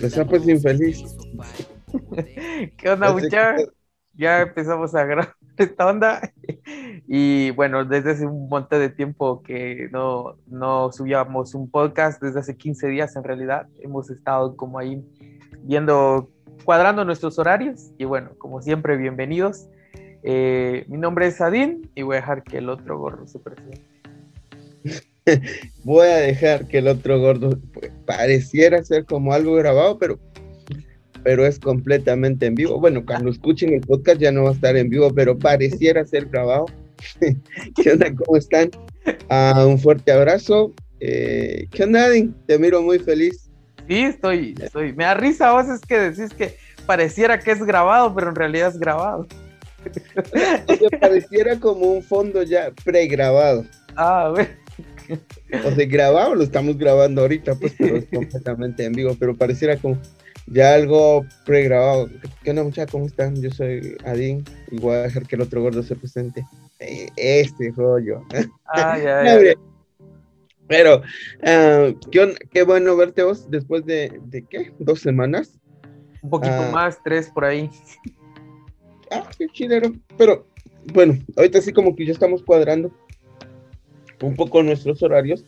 la Empezó pues infeliz. ¿Qué onda, muchachos? Ya empezamos a grabar esta onda. Y bueno, desde hace un montón de tiempo que no, no subíamos un podcast, desde hace 15 días en realidad, hemos estado como ahí viendo, cuadrando nuestros horarios. Y bueno, como siempre, bienvenidos. Eh, mi nombre es Adin y voy a dejar que el otro gordo se presente. voy a dejar que el otro gordo pues, pareciera ser como algo grabado, pero pero es completamente en vivo. Bueno, cuando escuchen el podcast ya no va a estar en vivo, pero pareciera ser grabado. ¿Qué onda? ¿Cómo están? Ah, un fuerte abrazo. Eh, ¿Qué onda, Adin? Te miro muy feliz. Sí, estoy, estoy. Me da risa a veces que decís que pareciera que es grabado, pero en realidad es grabado. o pareciera como un fondo ya pregrabado. Ah, ver. O sea, grabado, lo estamos grabando ahorita, pues, pero es completamente en vivo, pero pareciera como ya algo pregrabado. ¿Qué onda, muchachos? ¿Cómo están? Yo soy Adín y voy a dejar que el otro gordo se presente. Eh, este rollo. Ah, ya, ya. Pero, uh, ¿qué, qué, bueno verte vos después de, de ¿qué? ¿Dos semanas? Un poquito uh, más, tres por ahí. Ah, qué chilero. Pero, bueno, ahorita sí como que ya estamos cuadrando un poco nuestros horarios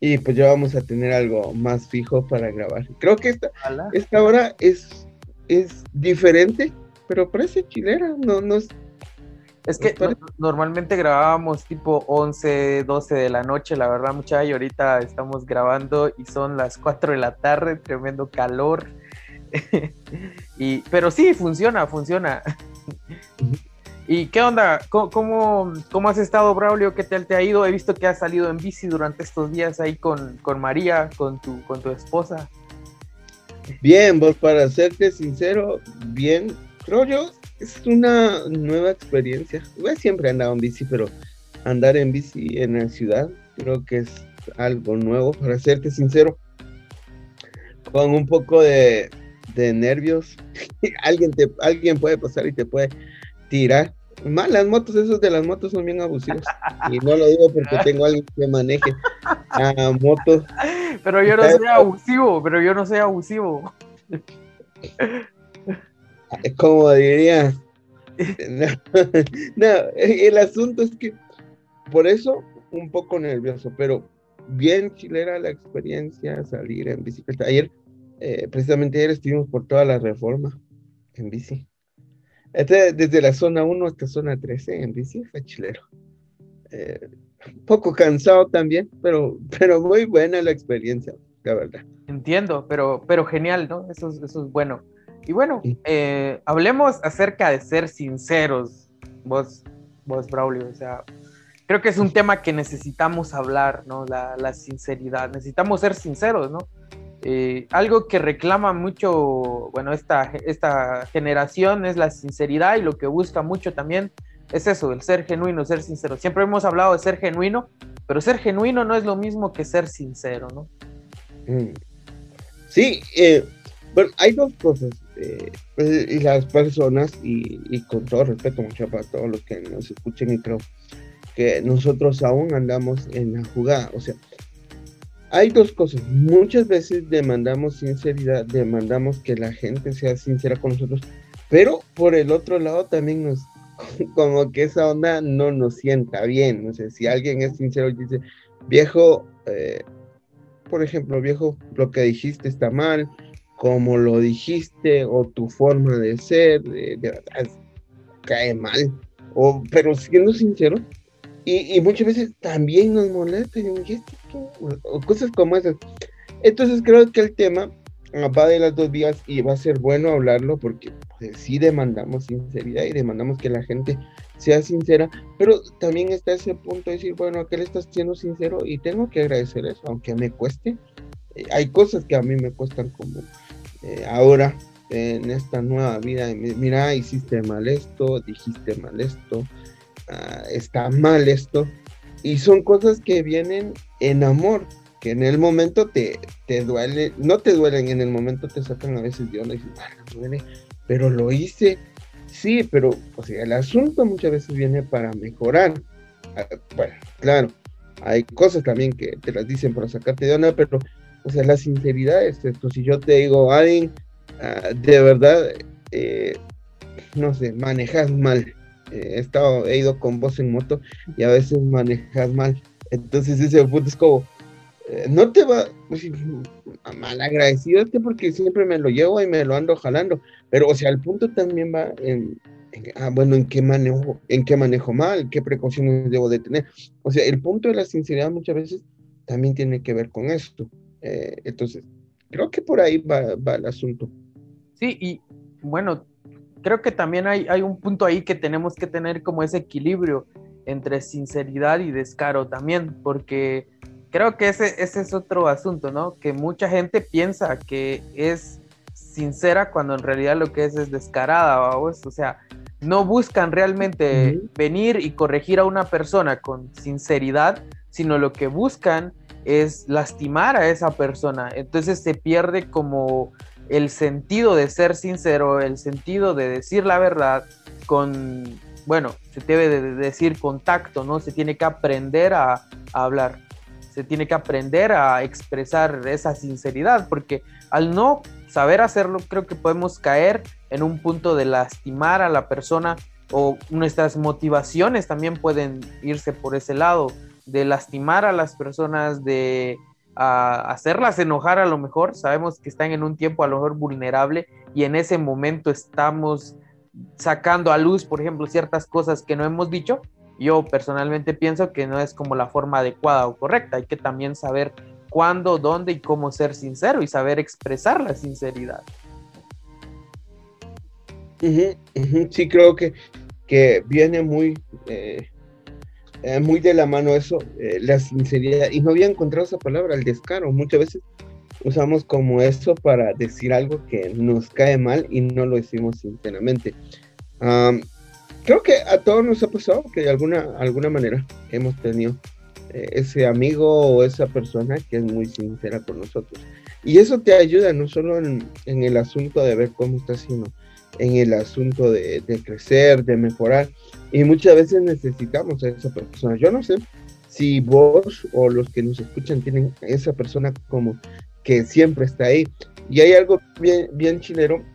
y pues ya vamos a tener algo más fijo para grabar. Creo que esta, esta hora es, es diferente, pero parece chilera, no, no es... Es que normalmente grabábamos tipo 11, 12 de la noche, la verdad, muchacha, y ahorita estamos grabando y son las 4 de la tarde, tremendo calor. y, pero sí, funciona, funciona. ¿Y qué onda? ¿Cómo, cómo, has estado, Braulio? ¿Qué tal te ha ido? He visto que has salido en bici durante estos días ahí con, con María, con tu, con tu esposa. Bien, vos para serte sincero, bien. Creo yo, es una nueva experiencia. Yo siempre he andado en bici, pero andar en bici en la ciudad creo que es algo nuevo, para serte sincero. Con un poco de, de nervios. alguien, te, alguien puede pasar y te puede tirar. Mal, las motos, esos de las motos son bien abusivos. Y no lo digo porque tengo alguien que maneje a motos. Pero yo no soy abusivo, pero yo no soy abusivo. Como diría. No, el asunto es que por eso un poco nervioso, pero bien chilera la experiencia, salir en bicicleta. Ayer, eh, precisamente ayer estuvimos por toda la reforma en bici. Este, desde la zona 1 hasta zona 13 en bici fue chilero. Eh, poco cansado también, pero, pero muy buena la experiencia, la verdad. Entiendo, pero, pero genial, ¿no? Eso, es, eso es bueno. Y bueno, eh, hablemos acerca de ser sinceros, vos, vos, Braulio. O sea, creo que es un tema que necesitamos hablar, ¿no? La, la sinceridad. Necesitamos ser sinceros, ¿no? Eh, algo que reclama mucho, bueno, esta, esta generación es la sinceridad y lo que busca mucho también es eso, el ser genuino, ser sincero. Siempre hemos hablado de ser genuino, pero ser genuino no es lo mismo que ser sincero, ¿no? Mm. Sí, eh, bueno, hay dos cosas. Eh, y las personas, y, y, con todo respeto, mucho para todos los que nos escuchen, y creo que nosotros aún andamos en la jugada. O sea, hay dos cosas. Muchas veces demandamos sinceridad, demandamos que la gente sea sincera con nosotros, pero por el otro lado también nos, como que esa onda no nos sienta bien. No sé, si alguien es sincero y dice, viejo, eh, por ejemplo, viejo, lo que dijiste está mal, como lo dijiste, o tu forma de ser, de, verdad, cae mal. O, pero siendo sincero, y, muchas veces también nos molesta, o cosas como esas. Entonces creo que el tema va de las dos vías y va a ser bueno hablarlo porque pues, sí demandamos sinceridad y demandamos que la gente sea sincera, pero también está ese punto de decir, bueno, que le estás siendo sincero y tengo que agradecer eso, aunque me cueste. Eh, hay cosas que a mí me cuestan como eh, ahora en esta nueva vida, mira, hiciste mal esto, dijiste mal esto, Ah, está mal esto. Y son cosas que vienen en amor, que en el momento te, te duele, no te duelen, en el momento te sacan a veces de onda y dices, duele, pero lo hice. Sí, pero o sea, el asunto muchas veces viene para mejorar. Ah, bueno, claro, hay cosas también que te las dicen para sacarte de onda, pero, o sea, la sinceridad es esto. Si yo te digo, Adin, ah, de verdad, eh, no sé, manejas mal. Eh, he, estado, he ido con vos en moto y a veces manejas mal. Entonces ese punto es como, eh, no te va pues, mal agradecido este porque siempre me lo llevo y me lo ando jalando. Pero, o sea, el punto también va en, ah, bueno, en qué manejo, en qué manejo mal, qué precauciones debo de tener. O sea, el punto de la sinceridad muchas veces también tiene que ver con esto. Eh, entonces, creo que por ahí va, va, el asunto. Sí, y bueno, creo que también hay, hay un punto ahí que tenemos que tener como ese equilibrio entre sinceridad y descaro también, porque creo que ese, ese es otro asunto, ¿no? Que mucha gente piensa que es sincera cuando en realidad lo que es es descarada, o sea, no buscan realmente venir y corregir a una persona con sinceridad, sino lo que buscan es lastimar a esa persona. Entonces se pierde como el sentido de ser sincero, el sentido de decir la verdad con, bueno, se debe de decir contacto, ¿no? Se tiene que aprender a, a hablar, se tiene que aprender a expresar esa sinceridad, porque al no saber hacerlo, creo que podemos caer en un punto de lastimar a la persona o nuestras motivaciones también pueden irse por ese lado, de lastimar a las personas, de hacerlas enojar a lo mejor. Sabemos que están en un tiempo a lo mejor vulnerable y en ese momento estamos sacando a luz, por ejemplo, ciertas cosas que no hemos dicho. Yo personalmente pienso que no es como la forma adecuada o correcta. Hay que también saber cuándo, dónde y cómo ser sincero y saber expresar la sinceridad. Sí, creo que, que viene muy, eh, eh, muy de la mano eso, eh, la sinceridad. Y no había encontrado esa palabra, el descaro. Muchas veces usamos como eso para decir algo que nos cae mal y no lo decimos sinceramente. creo que a todos nos ha pasado que de alguna, alguna manera hemos tenido ese amigo o esa persona que es muy sincera con nosotros. Y eso te ayuda no solo en, el asunto de ver cómo estás, sino en el asunto de, crecer, de mejorar. Y muchas veces necesitamos a esa persona. Yo no sé si vos o los que nos escuchan tienen esa persona como que siempre está ahí. Y hay algo bien, bien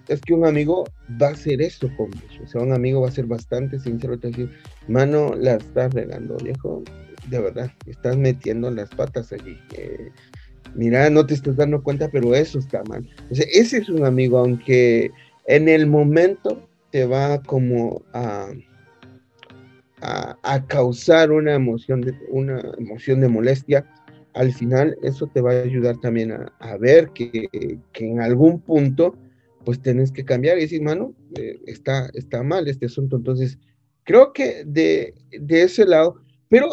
es que un amigo va a hacer eso con vos. O sea, un amigo va a ser bastante sincero, te decir, mano, la estás regando, viejo de verdad, estás metiendo las patas allí. Eh, mira, no te estás dando cuenta, pero eso está mal. Ese es un amigo, aunque en el momento te va como a, a, causar una emoción, de, una emoción de molestia, al final eso te va a ayudar también a, ver que, en algún punto pues tienes que cambiar y decir, mano, eh, está, está mal este asunto. Entonces, creo que de, de ese lado pero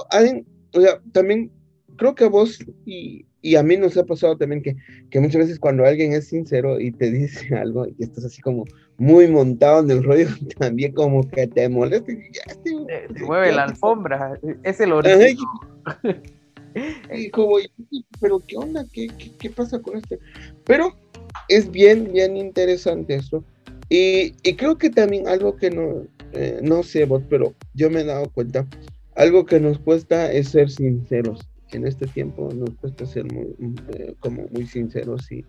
o sea, también creo que a vos y, y, a mí nos ha pasado también que, que muchas veces cuando alguien es sincero y te dice algo y estás así como muy montado en el rollo, también como que te molesta. Ya, te, mueve la alfombra, es el origen. Y como, pero ¿qué onda? ¿Qué, qué, qué pasa con este? Pero es bien, bien interesante eso. Y, y creo que también algo que no, eh, no sé vos, pero yo me he dado cuenta algo que nos cuesta es ser sinceros. En este tiempo nos cuesta ser muy, eh, como muy sinceros y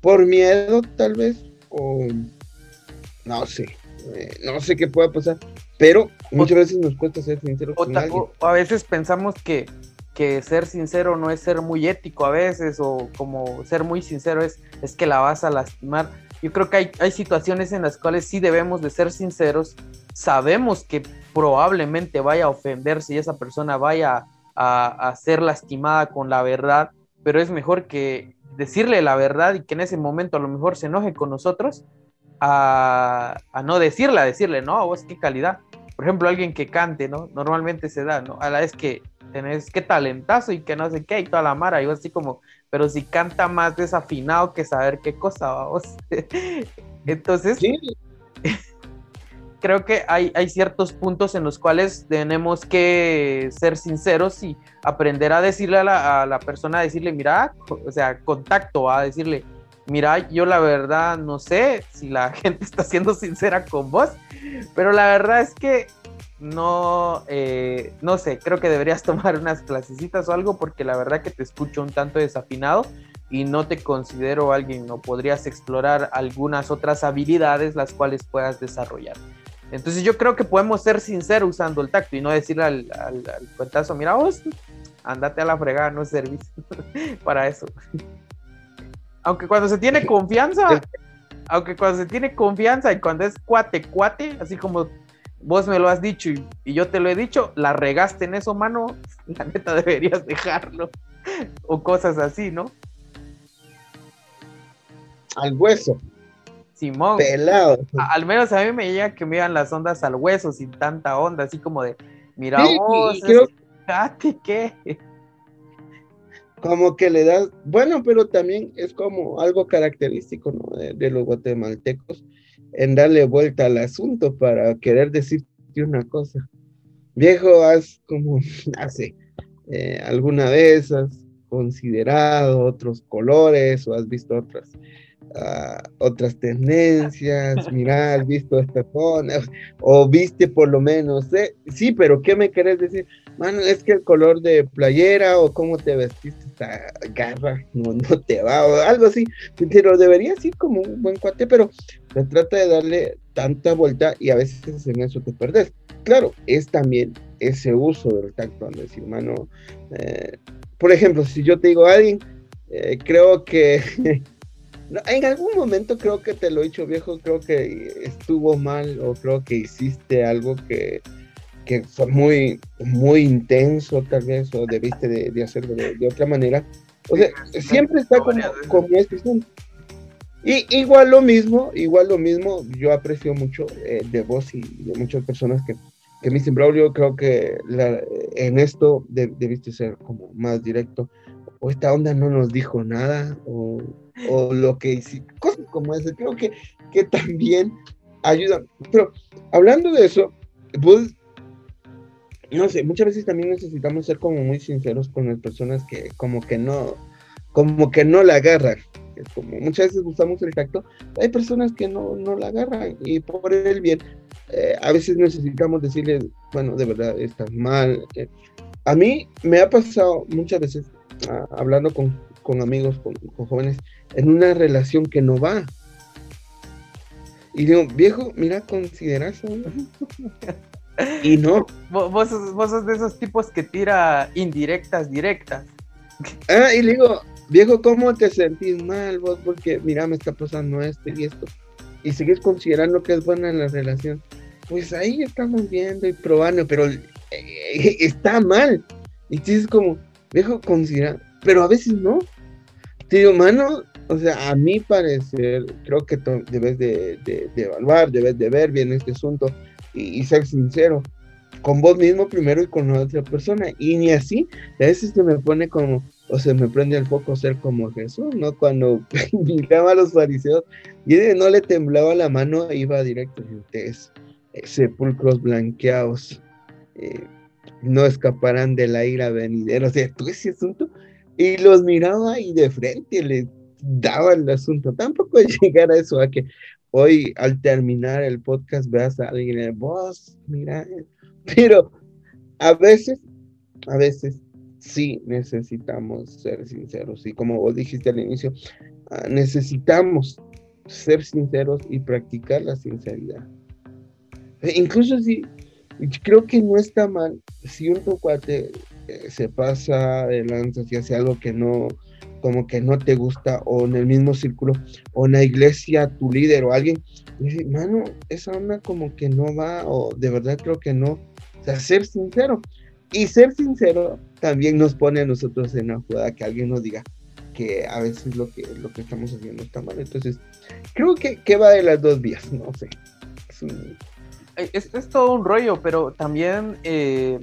por miedo tal vez o no sé, eh, no sé qué pueda pasar, pero muchas veces nos cuesta ser sinceros. O, a veces pensamos que, que ser sincero no es ser muy ético a veces o como ser muy sincero es, es que la vas a lastimar. Yo creo que hay, hay situaciones en las cuales sí debemos de ser sinceros, sabemos que probablemente vaya a ofenderse y esa persona vaya a, ser lastimada con la verdad, pero es mejor que decirle la verdad y que en ese momento a lo mejor se enoje con nosotros a, no decirle, a decirle, no, vos qué calidad. Por ejemplo, alguien que cante, ¿no? Normalmente se da, ¿no? A la vez que tenés qué talentazo y que no sé qué y toda la mara, yo así como, pero si canta más desafinado que saber qué cosa, vamos. Entonces, ¿Sí? creo que hay, hay ciertos puntos en los cuales tenemos que ser sinceros y aprender a decirle a la, a la persona, decirle, mira, o sea, contacto, a decirle, mira, yo la verdad no sé si la gente está siendo sincera con vos, pero la verdad es que no, eh, no sé, creo que deberías tomar unas clasecitas o algo porque la verdad que te escucho un tanto desafinado y no te considero alguien o podrías explorar algunas otras habilidades las cuales puedas desarrollar. Entonces yo creo que podemos ser sinceros usando el tacto y no decirle al, al, cuentazo, mira vos, andate a la fregada, no es servicio para eso. Aunque cuando se tiene confianza, aunque cuando se tiene confianza y cuando es cuate, cuate, así como vos me lo has dicho y, y, yo te lo he dicho, la regaste en eso, mano, la neta deberías dejarlo. o cosas así, ¿no? al hueso. Simón. Pelado. al menos a mí me llega que me iban las ondas al hueso sin tanta onda, así como de, mira vos, ¿qué? Como que le das, bueno, pero también es como algo característico de, los guatemaltecos en darle vuelta al asunto para querer decirte una cosa. Viejo, has como hace eh, alguna vez has considerado otros colores o has visto otras otras tendencias, mira, has visto esta zona, o viste por lo menos, ¿eh? sí, pero ¿qué me querés decir? Mano, es que el color de playera o cómo te vestiste esta garra no, no te va, o algo así, pero debería ser como un buen cuate, pero se trata de darle tanta vuelta y a veces en eso te perdés. Claro, es también ese uso del tacto, decir, mano, eh, por ejemplo, si yo te digo a alguien, eh, creo que en algún momento creo que te lo he dicho viejo, creo que estuvo mal o creo que hiciste algo que, que fue muy, muy intenso tal vez o debiste de, hacerlo de, otra manera. O sea, siempre está como, como este y igual lo mismo, igual lo mismo, yo aprecio mucho eh, de vos y de muchas personas que, que me dicen, Braulio, creo que en esto debiste ser como más directo, o esta onda no nos dijo nada, o o lo que hiciste, cosas como ese, creo que, que también ayudan. Pero hablando de eso, pues, no sé, muchas veces también necesitamos ser como muy sinceros con las personas que como que no, como que no la agarran. Como muchas veces usamos el tacto, hay personas que no, no la agarran y por el bien, eh, a veces necesitamos decirles, bueno, de verdad, estás mal. Eh, a mí me ha pasado muchas veces, hablando con, con amigos, con, con, jóvenes, en una relación que no va. Y digo, viejo, mira, consideras Y no. Vos, sos, de esos tipos que tira indirectas, directas. Ah, y le digo, viejo, ¿cómo te sentís mal vos? Porque, mira, me está pasando esto y esto. Y sigues considerando que es buena la relación. Pues ahí estamos viendo y probando, pero eh, está mal. Y dices como, viejo, considera, pero a veces no. Te digo, mano, o sea, a mi parecer, creo que debes de, evaluar, debes de ver bien este asunto y, ser sincero con vos mismo primero y con otra persona. Y ni así, a veces se me pone como, o se me prende el foco ser como Jesús, ¿no? Cuando miraba a los fariseos y no le temblaba la mano, iba directo a eh, sepulcros blanqueados, eh, no escaparán de la ira venidera. O sea, tú ese asunto, y los miraba y de frente les daba el asunto. Tampoco llegar a eso, a que hoy al terminar el podcast veas a alguien y vos, mira, pero a veces, a veces sí necesitamos ser sinceros y como vos dijiste al inicio, ah, necesitamos ser sinceros y practicar la sinceridad. E incluso si creo que no está mal si un cuate eh, se pasa adelante si hace algo que no como que no te gusta o en el mismo círculo o en la iglesia tu líder o alguien dice, mano, esa onda como que no va o de verdad creo que no. O sea, ser sincero. Y ser sincero también nos pone a nosotros en la jugada que alguien nos diga que a veces lo que, lo que estamos haciendo está mal. Entonces, creo que, que va de las dos vías, no sé. Es, todo un rollo, pero también eh,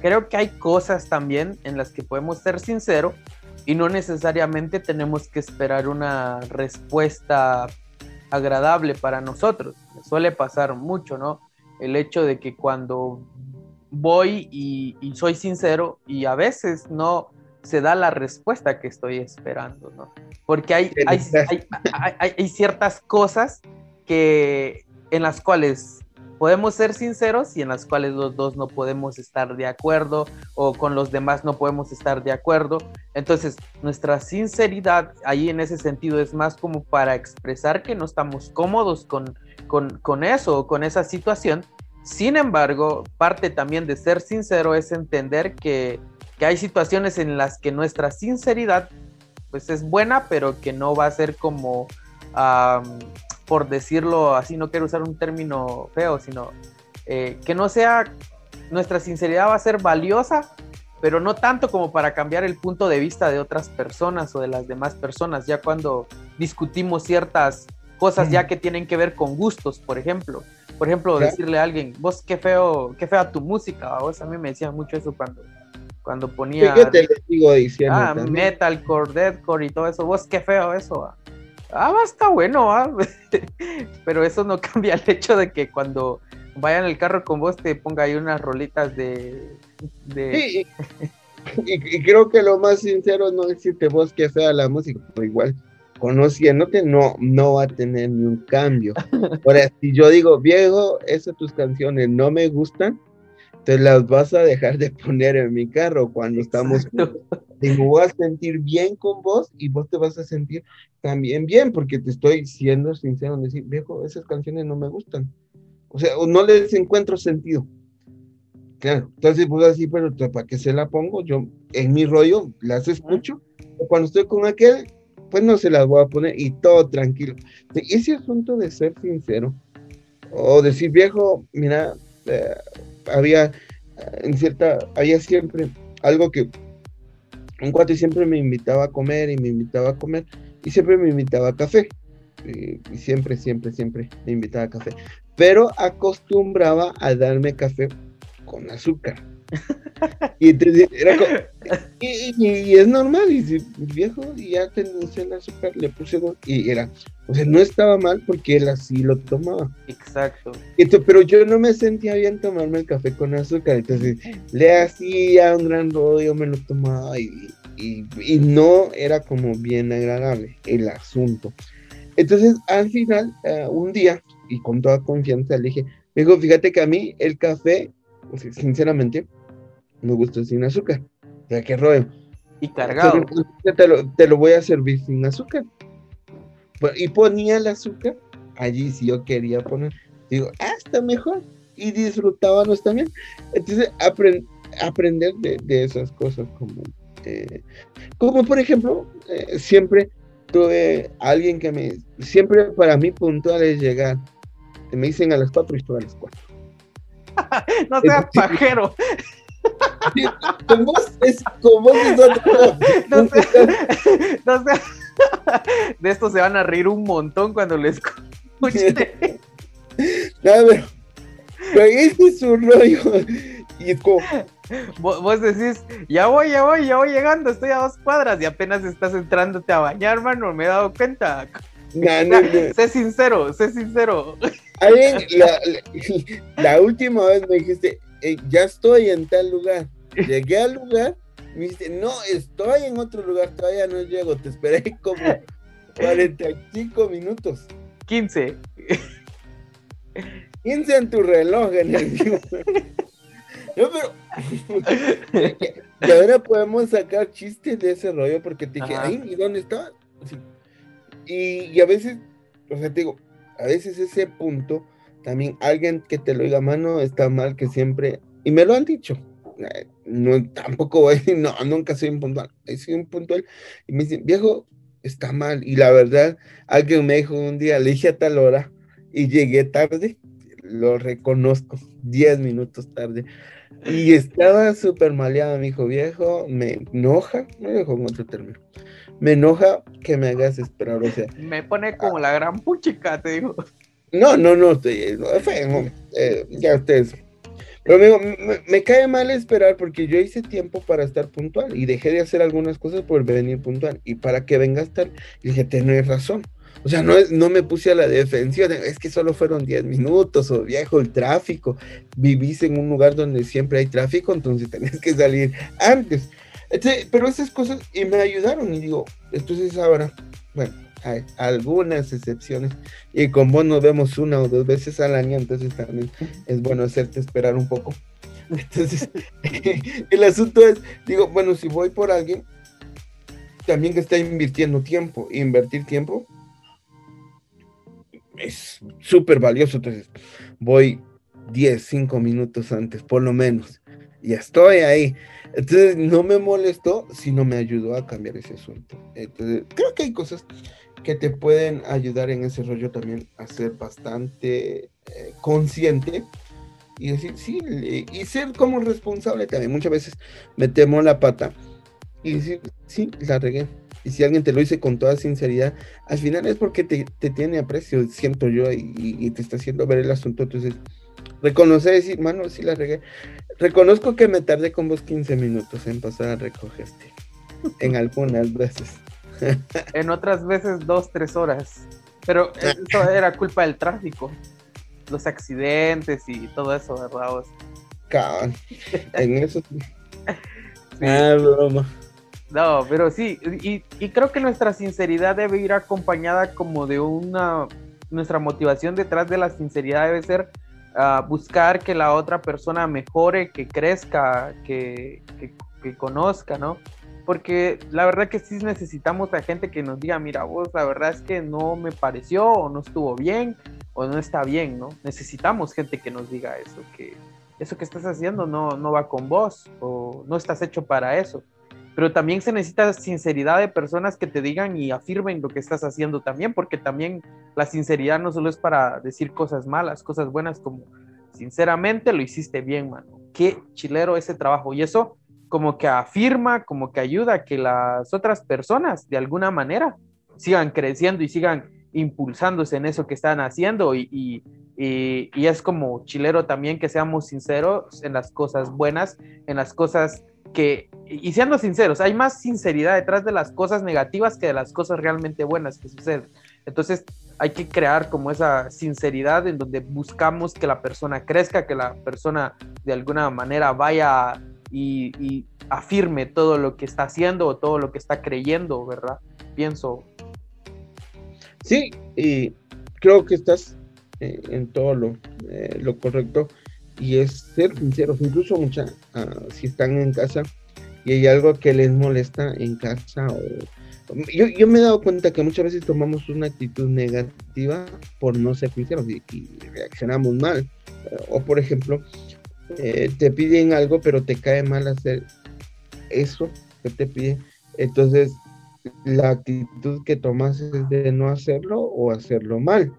creo que hay cosas también en las que podemos ser sinceros y no necesariamente tenemos que esperar una respuesta agradable para nosotros. suele pasar mucho, ¿no? El hecho de que cuando voy y, soy sincero y a veces no, se da la respuesta que estoy esperando, ¿no? Porque hay, hay, hay, hay ciertas cosas que, en las cuales podemos ser sinceros y en las cuales los dos no podemos estar de acuerdo o con los demás no podemos estar de acuerdo. Entonces, nuestra sinceridad ahí en ese sentido es más como para expresar que no estamos cómodos con, con, con eso o con esa situación. Sin embargo, parte también de ser sincero es entender que, que hay situaciones en las que nuestra sinceridad pues es buena, pero que no va a ser como por decirlo así, no quiero usar un término feo, sino eh, que no sea, nuestra sinceridad va a ser valiosa, pero no tanto como para cambiar el punto de vista de otras personas o de las demás personas, ya cuando discutimos ciertas cosas ya que tienen que ver con gustos, por ejemplo. Por ejemplo, decirle a alguien, vos qué feo, qué fea tu música, vos a mí me decían mucho eso cuando, cuando ponía... ¿Qué te digo diciendo? Ah, metalcore, deathcore y todo eso, vos qué feo eso ah, está bueno, ah. pero eso no cambia el hecho de que cuando vayan en el carro con vos te ponga ahí unas rolitas de... Sí, y, creo que lo más sincero no es decirte vos que fea la música, pero igual conociéndote no, no va a tener ni un cambio. Ahora, si yo digo, viejo, esas tus canciones no me gustan, te las vas a dejar de poner en mi carro cuando estamos te voy a sentir bien con vos y vos te vas a sentir también bien, porque te estoy siendo sincero en decir, viejo, esas canciones no me gustan. O sea, no les encuentro sentido. Claro, entonces pues así, pero ¿para qué se la pongo? Yo en mi rollo las escucho, cuando estoy con aquel, pues no se las voy a poner y todo tranquilo. Ese asunto de ser sincero, o decir, viejo, mira, eh, había en cierta, había siempre algo que un cuate siempre me invitaba a comer y me invitaba a comer y siempre me invitaba a café. Y, siempre, siempre, siempre me invitaba a café. Pero acostumbraba a darme café con azúcar. y, entonces era y, es normal, y si viejo, y ya tenía el azúcar, le puse dos, y era, o sea, no estaba mal porque él así lo tomaba. Exacto. pero yo no me sentía bien tomarme el café con azúcar, entonces le hacía un gran rollo, me lo tomaba y, y, no era como bien agradable el asunto. Entonces, al final, eh, un día, y con toda confianza, le dije, dijo, fíjate que a mí el café, sinceramente, me gusta sin azúcar. O sea, qué rollo. Y cargado. te, lo, voy a servir sin azúcar. Y ponía el azúcar allí si yo quería poner. Digo, ah, está mejor. Y disfrutábamos también. Entonces, aprender de, esas cosas como, eh, como por ejemplo, eh, siempre tuve alguien que me, siempre para mí puntual es llegar. Me dicen a las cuatro y estoy a las cuatro. no seas pajero. Con vos es como no, sé, no. De esto se van a reír un montón cuando les escuchen. No, pero, pero ese es un rollo. Y como. Vos, decís, ya voy, ya voy, ya voy llegando, estoy a dos cuadras y apenas estás entrándote a bañar, hermano, me he dado cuenta. No, no, no. Sé sincero, sé sincero. la, la, última vez me dijiste, eh, ya estoy en tal lugar. Llegué al lugar, me dice, no, estoy en otro lugar, todavía no llego, te esperé como 45 minutos. 15. 15 en tu reloj, en el. No, pero. y ahora podemos sacar chistes de ese rollo porque te dije, ay, ¿y dónde estaba? Y, a veces, o sea, te digo, a veces ese punto, también alguien que te lo diga, mano, está mal que siempre. Y me lo han dicho no, tampoco voy a decir, no, nunca soy impuntual, soy impuntual. Y me dicen, viejo, está mal. Y la verdad, alguien me dijo un día, le dije a tal hora y llegué tarde, lo reconozco, 10 minutos tarde. Y estaba súper maleado, me dijo, viejo, me enoja, me dijo en otro término, me enoja que me hagas esperar, o sea. Me pone como la gran puchica, te digo. No, no, no, estoy, eh, ya ustedes pero me, cae mal esperar porque yo hice tiempo para estar puntual y dejé de hacer algunas cosas por venir puntual. Y para que vengas tal, dije, tenés razón. O sea, no, es, no me puse a la defensiva, es que solo fueron 10 minutos o viejo el tráfico. Vivís en un lugar donde siempre hay tráfico, entonces tenés que salir antes. pero esas cosas y me ayudaron y digo, entonces ahora, bueno, hay algunas excepciones y con vos nos vemos una o dos veces al año, entonces también es bueno hacerte esperar un poco. Entonces, el asunto es, digo, bueno, si voy por alguien, también que está invirtiendo tiempo, invertir tiempo es súper valioso, entonces voy 10, 5 minutos antes, por lo menos, y estoy ahí. Entonces no me molestó, sino me ayudó a cambiar ese asunto. Entonces, creo que hay cosas que te pueden ayudar en ese rollo también a ser bastante eh, consciente y decir, sí, y ser como responsable también. Muchas veces metemos la pata y decir, sí, la regué. Y si alguien te lo dice con toda sinceridad, al final es porque te, tiene aprecio, siento yo, y, te está haciendo ver el asunto. Entonces, reconocer, decir, mano, sí la regué. Reconozco que me tardé con vos 15 minutos en pasar a recogerte. En algunas veces. En otras veces, dos, tres horas. Pero eso era culpa del tráfico los accidentes y todo eso, ¿verdad? Cabrón. En eso. Ah, broma. No, pero sí, y, creo que nuestra sinceridad debe ir acompañada como de una, nuestra motivación detrás de la sinceridad debe ser ah, buscar que la otra persona mejore, que crezca, que, que, conozca, ¿no? Porque la verdad que sí necesitamos a gente que nos diga, mira, vos, la verdad es que no me pareció o no estuvo bien o no está bien, ¿no? Necesitamos gente que nos diga eso, que eso que estás haciendo no, no va con vos o no estás hecho para eso. Pero también se necesita sinceridad de personas que te digan y afirmen lo que estás haciendo también, porque también la sinceridad no solo es para decir cosas malas, cosas buenas como, sinceramente lo hiciste bien, mano. Qué chilero ese trabajo. Y eso como que afirma, como que ayuda a que las otras personas de alguna manera sigan creciendo y sigan impulsándose en eso que están haciendo y, y, y, es como chilero también que seamos sinceros en las cosas buenas, en las cosas que, y siendo sinceros, hay más sinceridad detrás de las cosas negativas que de las cosas realmente buenas que suceden. Entonces hay que crear como esa sinceridad en donde buscamos que la persona crezca, que la persona de alguna manera vaya y, y afirme todo lo que está haciendo o todo lo que está creyendo, ¿verdad? Pienso, Sí, y creo que estás eh, en todo lo, eh, lo, correcto y es ser sinceros, incluso mucha, ah, si están en casa y hay algo que les molesta en casa o yo, me he dado cuenta que muchas veces tomamos una actitud negativa por no ser sinceros y, reaccionamos mal. O por ejemplo, eh, te piden algo pero te cae mal hacer eso que te piden. Entonces la actitud que tomas es de no hacerlo o hacerlo mal.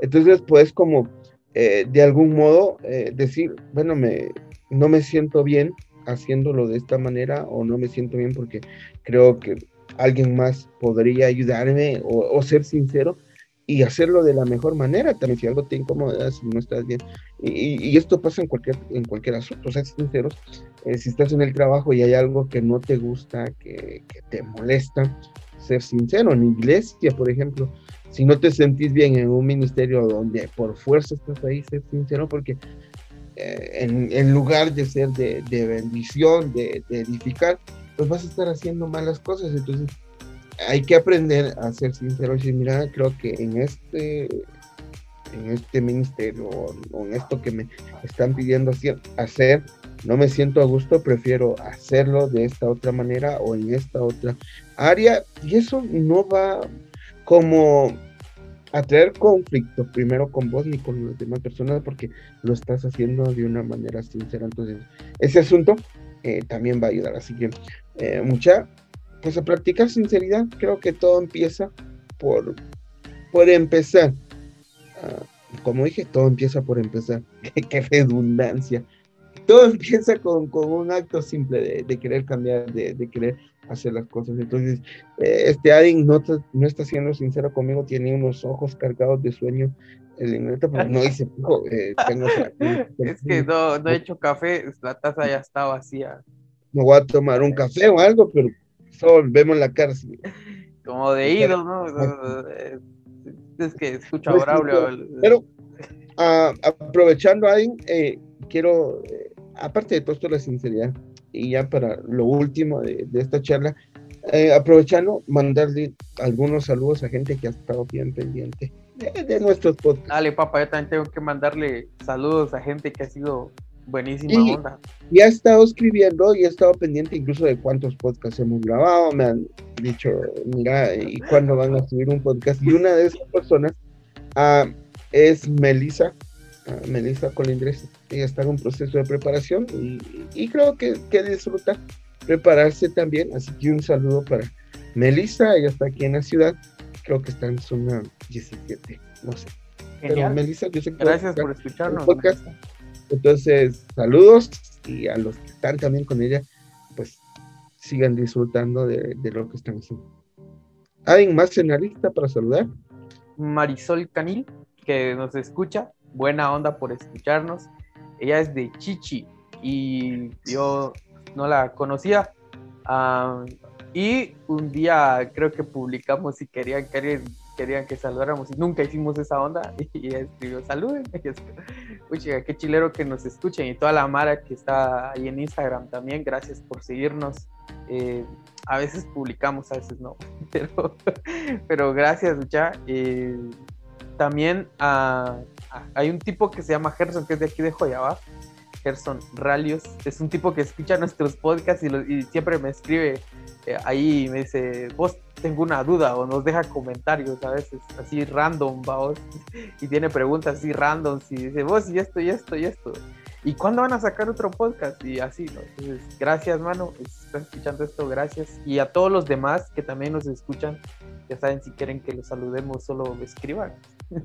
Entonces puedes como eh, de algún modo eh, decir, bueno, me, no me siento bien haciéndolo de esta manera o no me siento bien porque creo que alguien más podría ayudarme o, ser sincero y hacerlo de la mejor manera también si algo te incomoda si no estás bien y, esto pasa en cualquier en cualquier asunto ser sinceros eh, si estás en el trabajo y hay algo que no te gusta, que, te molesta, ser sincero. En iglesia, por ejemplo, si no te sentís bien en un ministerio donde por fuerza estás ahí, ser sincero, porque eh, en, lugar de ser de, bendición, de, edificar, pues vas a estar haciendo malas cosas. Entonces, hay que aprender a ser sincero y decir, mira, creo que en este en este ministerio o en esto que me están pidiendo hacer, no me siento a gusto, prefiero hacerlo de esta otra manera o en esta otra área. Y eso no va como a traer conflicto primero con vos ni con las demás personas porque lo estás haciendo de una manera sincera. Entonces, ese asunto eh, también va a ayudar. Así que, eh, mucha, pues a practicar sinceridad, creo que todo empieza por, por empezar. Ah, como dije, todo empieza por empezar. qué redundancia todo empieza con, un acto simple de, querer cambiar, de, querer hacer las cosas. Entonces, eh, este Adin no, no está siendo sincero conmigo, tiene unos ojos cargados de sueño. El no hice eh, Es que no, no he hecho café, la taza ya está vacía. Me voy a tomar un café o algo, pero solo vemos la cara. Como de ido, ¿no? Es que escucha pues Braulio. Pero ah, aprovechando, Adin, eh, quiero aparte de todo esto, la sinceridad, y ya para lo último de, esta charla, eh, aprovechando, mandarle algunos saludos a gente que ha estado bien pendiente de, nuestros podcasts. Dale, papá, yo también tengo que mandarle saludos a gente que ha sido buenísima onda. Y ha estado escribiendo y ha estado pendiente incluso de cuántos podcasts hemos grabado. Me han dicho, mira, ¿y cuándo van a subir un podcast? Y una de esas personas uh, es Melissa, uh, Melissa Colindres. Ella está en un proceso de preparación y, creo que, que, disfruta prepararse también. Así que un saludo para Melissa, ella está aquí en la ciudad. Creo que está en zona 17, no sé. Pero Melissa, yo sé que Gracias por escucharnos. Entonces, saludos y a los que están también con ella, pues sigan disfrutando de, lo que están haciendo. ¿Alguien más en para saludar? Marisol Canil, que nos escucha. Buena onda por escucharnos. Ella es de Chichi y yo no la conocía. Ah, y un día creo que publicamos querían, querían que saludáramos y nunca hicimos esa onda. Y ella escribió saluden. Uy, qué chilero que nos escuchen y toda la Mara que está ahí en Instagram también. Gracias por seguirnos. Eh, a veces publicamos, a veces no, pero, gracias, ya. Eh, también ah, ah, hay un tipo que se llama Gerson, que es de aquí de Joyaba, Gerson Ralios, es un tipo que escucha nuestros podcasts y, siempre me escribe eh, ahí me dice, vos tengo una duda o nos deja comentarios a veces así random, vos, y tiene preguntas así random, y dice, vos y esto y esto y esto. ¿y cuándo van a sacar otro podcast? Y así, ¿no? Entonces, gracias, mano, si están escuchando esto, gracias. Y a todos los demás que también nos escuchan, ya saben, si quieren que los saludemos, solo escriban.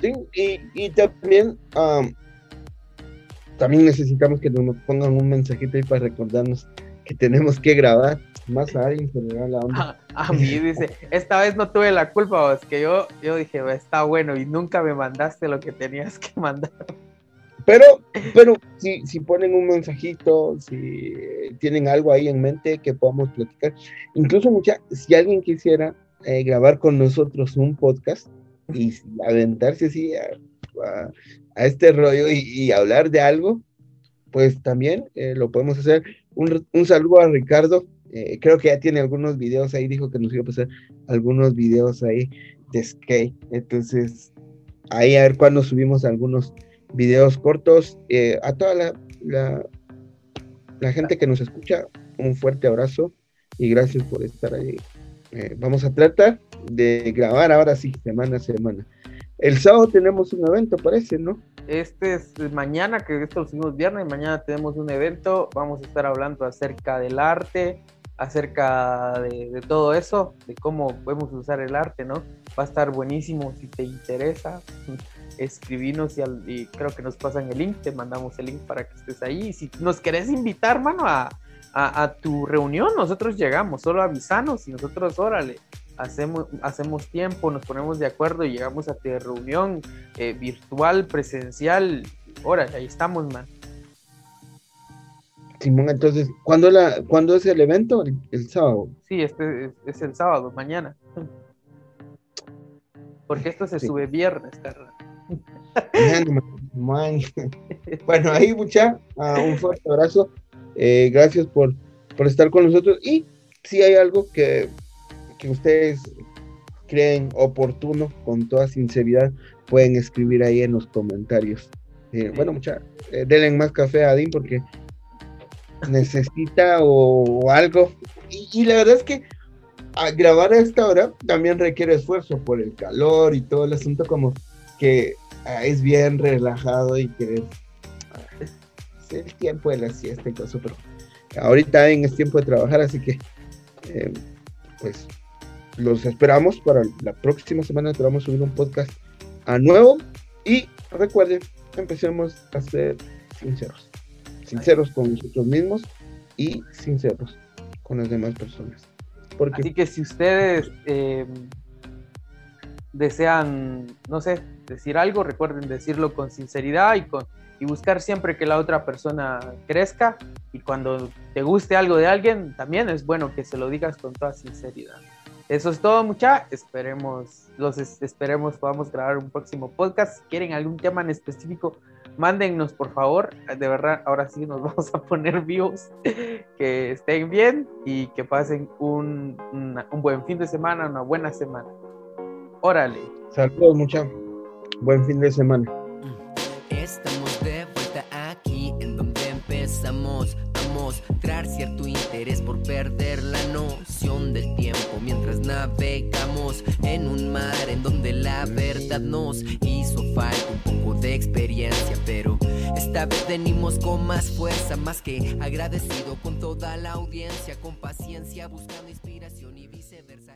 Sí, y, y también, también necesitamos que nos pongan un mensajito ahí para recordarnos que tenemos que grabar más a alguien la onda. A, mí dice, esta vez no tuve la culpa, vos, que yo, yo dije, está bueno y nunca me mandaste lo que tenías que mandar. Pero, pero si, si ponen un mensajito, si tienen algo ahí en mente que podamos platicar, incluso mucha, si alguien quisiera eh, grabar con nosotros un podcast y aventarse así a, este rollo y, hablar de algo, pues también eh, lo podemos hacer. Un, un, saludo a Ricardo, eh, creo que ya tiene algunos videos ahí, dijo que nos iba a pasar algunos videos ahí de skate, entonces ahí a ver cuándo subimos algunos videos cortos. Eh, a toda la, la, gente que nos escucha, un fuerte abrazo y gracias por estar ahí. Eh, vamos a tratar de grabar ahora sí, semana a semana. El sábado tenemos un evento, parece, ¿no? Este es mañana, que esto lo hicimos viernes, mañana tenemos un evento, vamos a estar hablando acerca del arte, acerca de, todo eso, de cómo podemos usar el arte, ¿no? Va a estar buenísimo si te interesa escribinos y, creo que nos pasan el link, te mandamos el link para que estés ahí. Y si nos querés invitar, mano, a, tu reunión, nosotros llegamos, solo avisanos y nosotros, órale, hacemos, hacemos tiempo, nos ponemos de acuerdo y llegamos a tu reunión eh, virtual, presencial, órale, ahí estamos, man. Simón, entonces, ¿cuándo, la, ¿cuándo es el evento? El, sábado. Sí, este es, el sábado, mañana. Porque esto se sube viernes, Carla. bueno, ahí mucha, ah, un fuerte abrazo. Eh, gracias por, por estar con nosotros. Y si hay algo que, que ustedes creen oportuno, con toda sinceridad, pueden escribir ahí en los comentarios. Eh, bueno, mucha, eh, denle más café a Adin porque necesita o, algo. Y, y, la verdad es que a grabar a esta hora también requiere esfuerzo por el calor y todo el asunto como que ah, es bien relajado y que ah, es el tiempo de la siesta y todo eso, pero ahorita es tiempo de trabajar, así que eh, pues los esperamos para la próxima semana que vamos a subir un podcast a nuevo y recuerden, empecemos a ser sinceros, sinceros con nosotros mismos y sinceros con las demás personas. Porque... Así que si ustedes eh, desean, no sé, decir algo, recuerden decirlo con sinceridad y, con, y buscar siempre que la otra persona crezca. Y cuando te guste algo de alguien, también es bueno que se lo digas con toda sinceridad. Eso es todo, mucha. Esperemos, los esperemos, podamos grabar un próximo podcast. Si quieren algún tema en específico, Mándennos, por favor. De verdad, ahora sí nos vamos a poner vivos. que estén bien y que pasen un, un buen fin de semana, una buena semana. Órale. Saludos, mucha. Buen fin de semana. Estamos de vuelta aquí en donde empezamos a mostrar cierto interés por perder del tiempo mientras navegamos en un mar en donde la verdad nos hizo falta un poco de experiencia, pero esta vez venimos con más fuerza, más que agradecido con toda la audiencia, con paciencia buscando inspiración y viceversa.